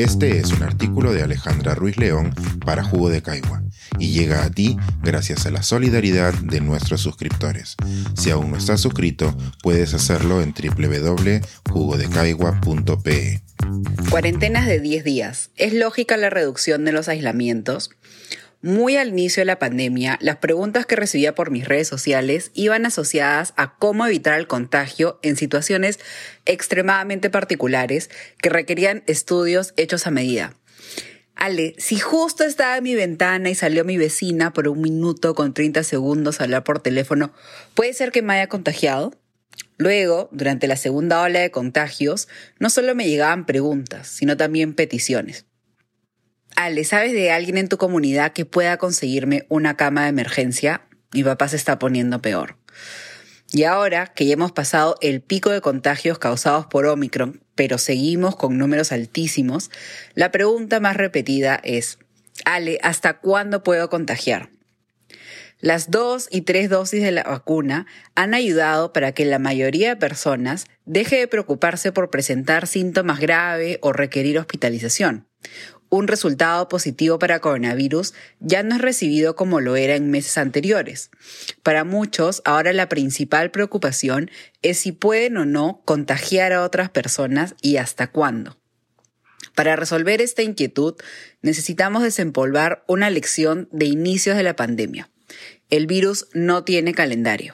Este es un artículo de Alejandra Ruiz León para Jugo de Caigua y llega a ti gracias a la solidaridad de nuestros suscriptores. Si aún no estás suscrito, puedes hacerlo en www.jugodecaigua.pe. Cuarentenas de 10 días. ¿Es lógica la reducción de los aislamientos? Muy al inicio de la pandemia, las preguntas que recibía por mis redes sociales iban asociadas a cómo evitar el contagio en situaciones extremadamente particulares que requerían estudios hechos a medida. Ale, si justo estaba en mi ventana y salió mi vecina por un minuto con 30 segundos a hablar por teléfono, ¿puede ser que me haya contagiado? Luego, durante la segunda ola de contagios, no solo me llegaban preguntas, sino también peticiones. Ale, ¿sabes de alguien en tu comunidad que pueda conseguirme una cama de emergencia? Mi papá se está poniendo peor. Y ahora que ya hemos pasado el pico de contagios causados por Omicron, pero seguimos con números altísimos, la pregunta más repetida es, Ale, ¿hasta cuándo puedo contagiar? Las dos y tres dosis de la vacuna han ayudado para que la mayoría de personas deje de preocuparse por presentar síntomas graves o requerir hospitalización un resultado positivo para coronavirus ya no es recibido como lo era en meses anteriores. Para muchos, ahora la principal preocupación es si pueden o no contagiar a otras personas y hasta cuándo. Para resolver esta inquietud, necesitamos desempolvar una lección de inicios de la pandemia. El virus no tiene calendario.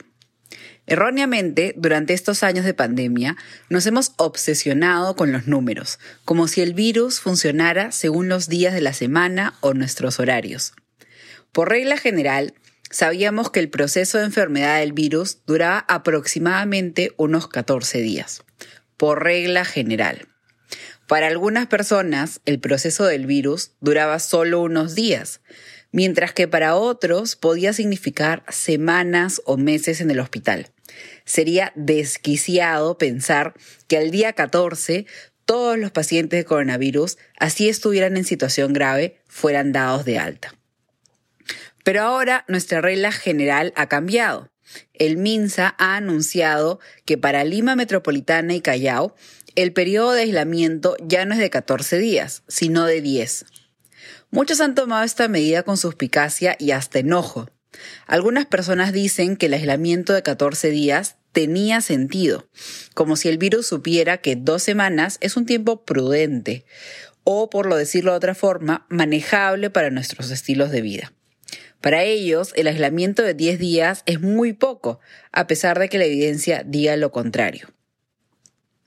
Erróneamente, durante estos años de pandemia, nos hemos obsesionado con los números, como si el virus funcionara según los días de la semana o nuestros horarios. Por regla general, sabíamos que el proceso de enfermedad del virus duraba aproximadamente unos 14 días. Por regla general. Para algunas personas, el proceso del virus duraba solo unos días, mientras que para otros podía significar semanas o meses en el hospital. Sería desquiciado pensar que al día 14 todos los pacientes de coronavirus, así estuvieran en situación grave, fueran dados de alta. Pero ahora nuestra regla general ha cambiado. El MINSA ha anunciado que para Lima Metropolitana y Callao, el periodo de aislamiento ya no es de 14 días, sino de 10. Muchos han tomado esta medida con suspicacia y hasta enojo, algunas personas dicen que el aislamiento de 14 días tenía sentido, como si el virus supiera que dos semanas es un tiempo prudente o, por lo decirlo de otra forma, manejable para nuestros estilos de vida. Para ellos, el aislamiento de 10 días es muy poco, a pesar de que la evidencia diga lo contrario.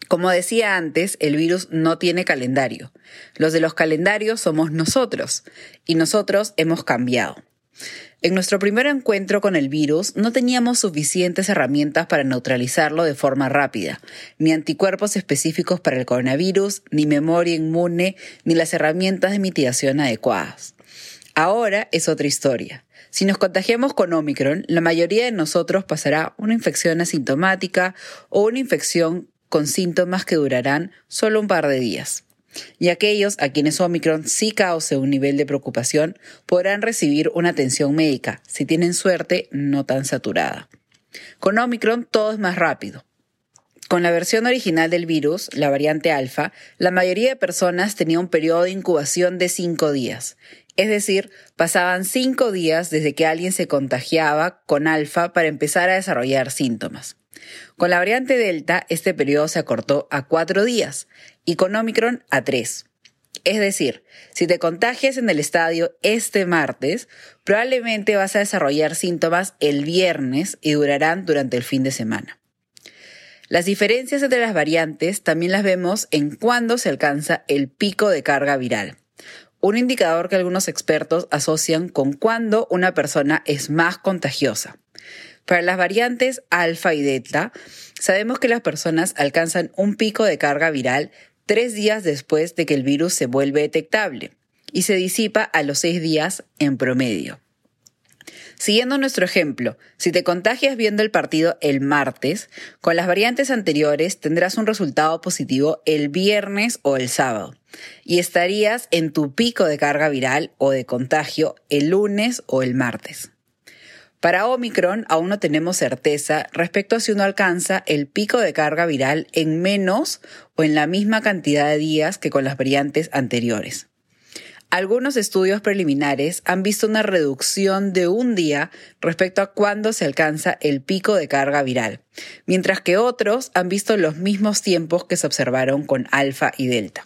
Como decía antes, el virus no tiene calendario. Los de los calendarios somos nosotros, y nosotros hemos cambiado. En nuestro primer encuentro con el virus no teníamos suficientes herramientas para neutralizarlo de forma rápida, ni anticuerpos específicos para el coronavirus, ni memoria inmune, ni las herramientas de mitigación adecuadas. Ahora es otra historia. Si nos contagiamos con Omicron, la mayoría de nosotros pasará una infección asintomática o una infección con síntomas que durarán solo un par de días y aquellos a quienes Omicron sí cause un nivel de preocupación podrán recibir una atención médica, si tienen suerte, no tan saturada. Con Omicron todo es más rápido. Con la versión original del virus, la variante alfa, la mayoría de personas tenía un periodo de incubación de cinco días. Es decir, pasaban cinco días desde que alguien se contagiaba con alfa para empezar a desarrollar síntomas. Con la variante Delta, este periodo se acortó a cuatro días y con Omicron a tres. Es decir, si te contagias en el estadio este martes, probablemente vas a desarrollar síntomas el viernes y durarán durante el fin de semana. Las diferencias entre las variantes también las vemos en cuándo se alcanza el pico de carga viral, un indicador que algunos expertos asocian con cuándo una persona es más contagiosa. Para las variantes alfa y delta, sabemos que las personas alcanzan un pico de carga viral tres días después de que el virus se vuelve detectable y se disipa a los seis días en promedio. Siguiendo nuestro ejemplo, si te contagias viendo el partido el martes, con las variantes anteriores tendrás un resultado positivo el viernes o el sábado y estarías en tu pico de carga viral o de contagio el lunes o el martes. Para Omicron aún no tenemos certeza respecto a si uno alcanza el pico de carga viral en menos o en la misma cantidad de días que con las variantes anteriores. Algunos estudios preliminares han visto una reducción de un día respecto a cuándo se alcanza el pico de carga viral, mientras que otros han visto los mismos tiempos que se observaron con alfa y delta.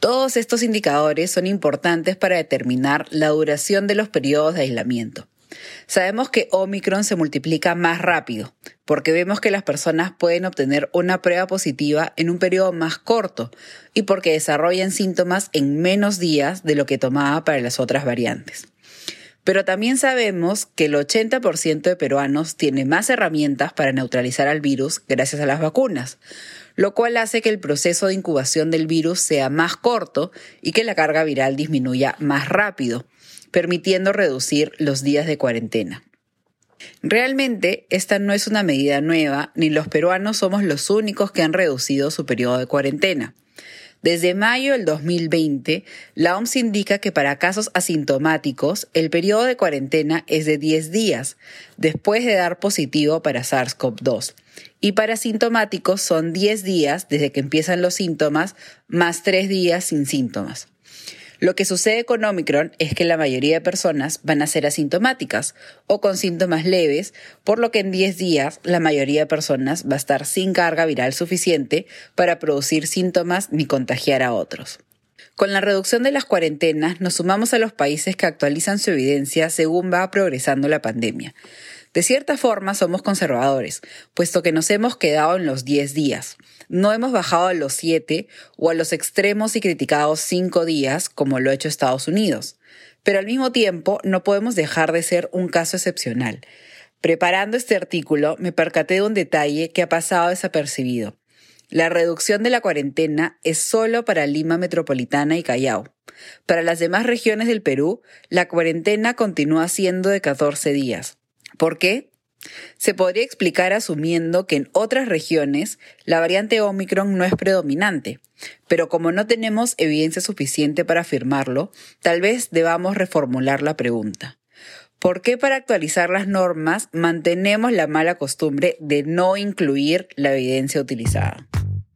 Todos estos indicadores son importantes para determinar la duración de los periodos de aislamiento. Sabemos que Omicron se multiplica más rápido, porque vemos que las personas pueden obtener una prueba positiva en un periodo más corto y porque desarrollan síntomas en menos días de lo que tomaba para las otras variantes. Pero también sabemos que el 80% de peruanos tiene más herramientas para neutralizar al virus gracias a las vacunas, lo cual hace que el proceso de incubación del virus sea más corto y que la carga viral disminuya más rápido permitiendo reducir los días de cuarentena. Realmente, esta no es una medida nueva, ni los peruanos somos los únicos que han reducido su periodo de cuarentena. Desde mayo del 2020, la OMS indica que para casos asintomáticos, el periodo de cuarentena es de 10 días, después de dar positivo para SARS-CoV-2. Y para asintomáticos son 10 días desde que empiezan los síntomas, más 3 días sin síntomas. Lo que sucede con Omicron es que la mayoría de personas van a ser asintomáticas o con síntomas leves, por lo que en 10 días la mayoría de personas va a estar sin carga viral suficiente para producir síntomas ni contagiar a otros. Con la reducción de las cuarentenas nos sumamos a los países que actualizan su evidencia según va progresando la pandemia. De cierta forma somos conservadores, puesto que nos hemos quedado en los 10 días. No hemos bajado a los 7 o a los extremos y criticados 5 días como lo ha hecho Estados Unidos. Pero al mismo tiempo no podemos dejar de ser un caso excepcional. Preparando este artículo me percaté de un detalle que ha pasado desapercibido. La reducción de la cuarentena es solo para Lima Metropolitana y Callao. Para las demás regiones del Perú, la cuarentena continúa siendo de 14 días. ¿Por qué? Se podría explicar asumiendo que en otras regiones la variante Omicron no es predominante, pero como no tenemos evidencia suficiente para afirmarlo, tal vez debamos reformular la pregunta. ¿Por qué para actualizar las normas mantenemos la mala costumbre de no incluir la evidencia utilizada?